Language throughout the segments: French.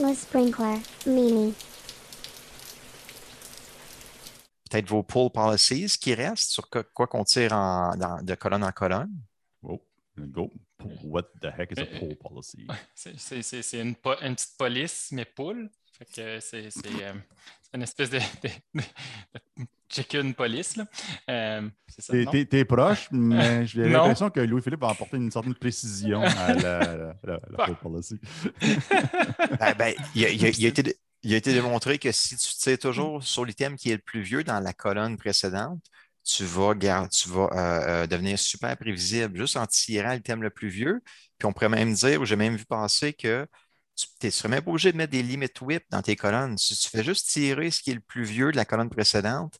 Le sprinkler, Mimi. Peut-être vos pull policies qui restent sur que- quoi qu'on tire en- dans- de colonne en colonne? Oh, go. What the heck is a poll policy? C'est- une, petite police, mais c'est, euh, c'est une espèce de, de- de chicken police. là. Euh, c'est ça, T'es- non? T'es t'es proche, mais j'ai l'impression que Louis-Philippe va apporter une certaine précision à la, la, la- la policy. Ben, ben, il, a, il a- il a été, dé- il a été démontré que si tu tires toujours sur l'item qui est le plus vieux dans la colonne précédente, tu vas, gar- tu vas euh, euh, devenir super prévisible juste en tirant l'item le plus vieux. Puis on pourrait même dire, ou j'ai même vu passer que tu ne serais même pas obligé de mettre des limit whip dans tes colonnes. Si tu fais juste tirer ce qui est le plus vieux de la colonne précédente,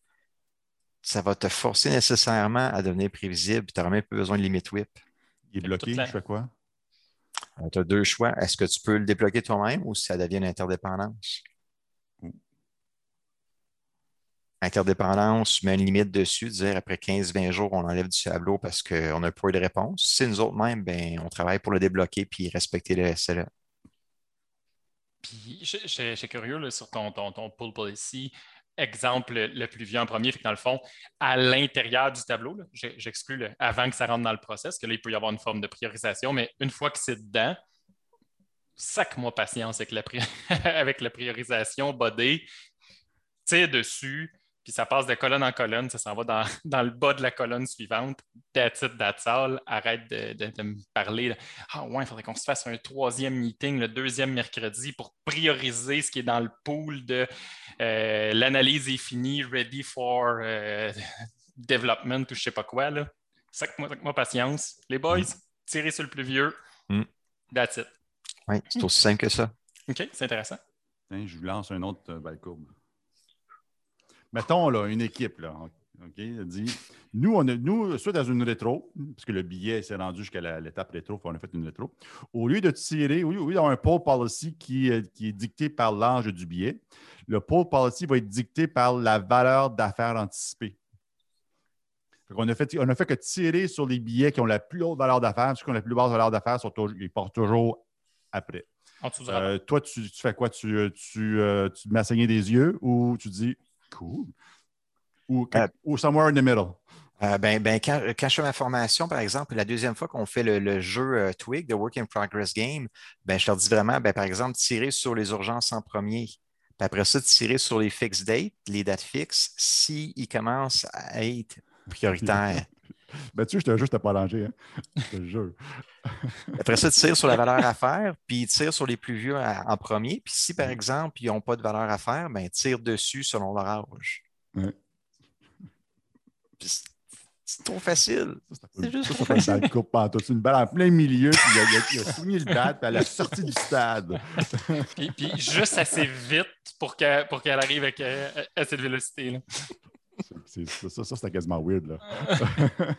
ça va te forcer nécessairement à devenir prévisible. Tu n'auras même pas besoin de limit whip. Il est bloqué, je fais quoi? tu as deux choix. Est-ce que tu peux le débloquer toi-même ou ça devient une interdépendance? Interdépendance, tu mets une limite dessus, dire après 15-20 jours, on enlève du tableau parce qu'on n'a pas eu de réponse. Si nous autres même, ben, on travaille pour le débloquer puis respecter le SLA. Puis, je suis curieux là, sur ton, ton, ton pull policy. Exemple le, plus vieux en premier, fait que dans le fond, à l'intérieur du tableau, j'exclus avant que ça rentre dans le process, que là, il peut y avoir une forme de priorisation, mais une fois que c'est dedans, sac-moi patience avec la, pri- avec la priorisation tire dessus, puis ça passe de colonne en colonne, ça s'en va dans, dans le bas de la colonne suivante. That's it, that's all. Arrête de, de- de me parler. Ah ouais, il faudrait qu'on se fasse un troisième meeting le deuxième mercredi pour prioriser ce qui est dans le pool de euh, l'analyse est finie, ready for euh, development ou je sais pas quoi. Là. Sac-moi patience. Les boys, tirez sur le plus vieux. Mm. That's it. Oui, c'est aussi simple que ça. OK, c'est intéressant. Tiens, je vous lance un autre euh, courbe. Mettons là, une équipe, là, OK, elle dit nous, on a, nous, soit dans une rétro, parce que le billet s'est rendu jusqu'à l'étape rétro, on a fait une rétro. Au lieu de tirer, lieu, au lieu d'avoir un poll policy qui, est- qui est dicté par l'âge du billet, le poll policy va être dicté par la valeur d'affaires anticipée. on, a fait, on a fait que tirer sur les billets qui ont la plus haute valeur d'affaires, ceux qui ont la plus basse valeur d'affaires, ils partent toujours après. En. Euh, toi, tu, tu fais quoi? Tu, euh, tu, euh, tu à saigner des yeux ou tu dis cool? Ou, Euh, ou somewhere in the middle? Euh, ben, ben, quand, quand je fais ma formation, par exemple, la deuxième fois qu'on fait le, le jeu euh, Twig, de Work in Progress Game, ben, je leur dis vraiment, ben, par exemple, tirer sur les urgences en premier. Puis après ça, tirer sur les fixed dates, les dates fixes, s'ils commencent à être prioritaires. Ben, tu sais, je te jure, je t'ai pas rangé. Hein? Je te jure. Après ça, tire sur la valeur à faire, puis tire sur les plus vieux à- en premier. Puis si, par exemple, ils n'ont pas de valeur à faire, ben, tire dessus selon leur âge. Ouais. Puis c'est- trop facile. C'est juste Ça, trop ça une coupe balle en plein milieu, puis il a, il a, a soigné le bat, puis à la sortie du stade. Puis, puis juste assez vite pour qu'elle pour qu'elle arrive avec, euh, à cette vélocité. là. C'est- ça, ça c'était quasiment weird. Là.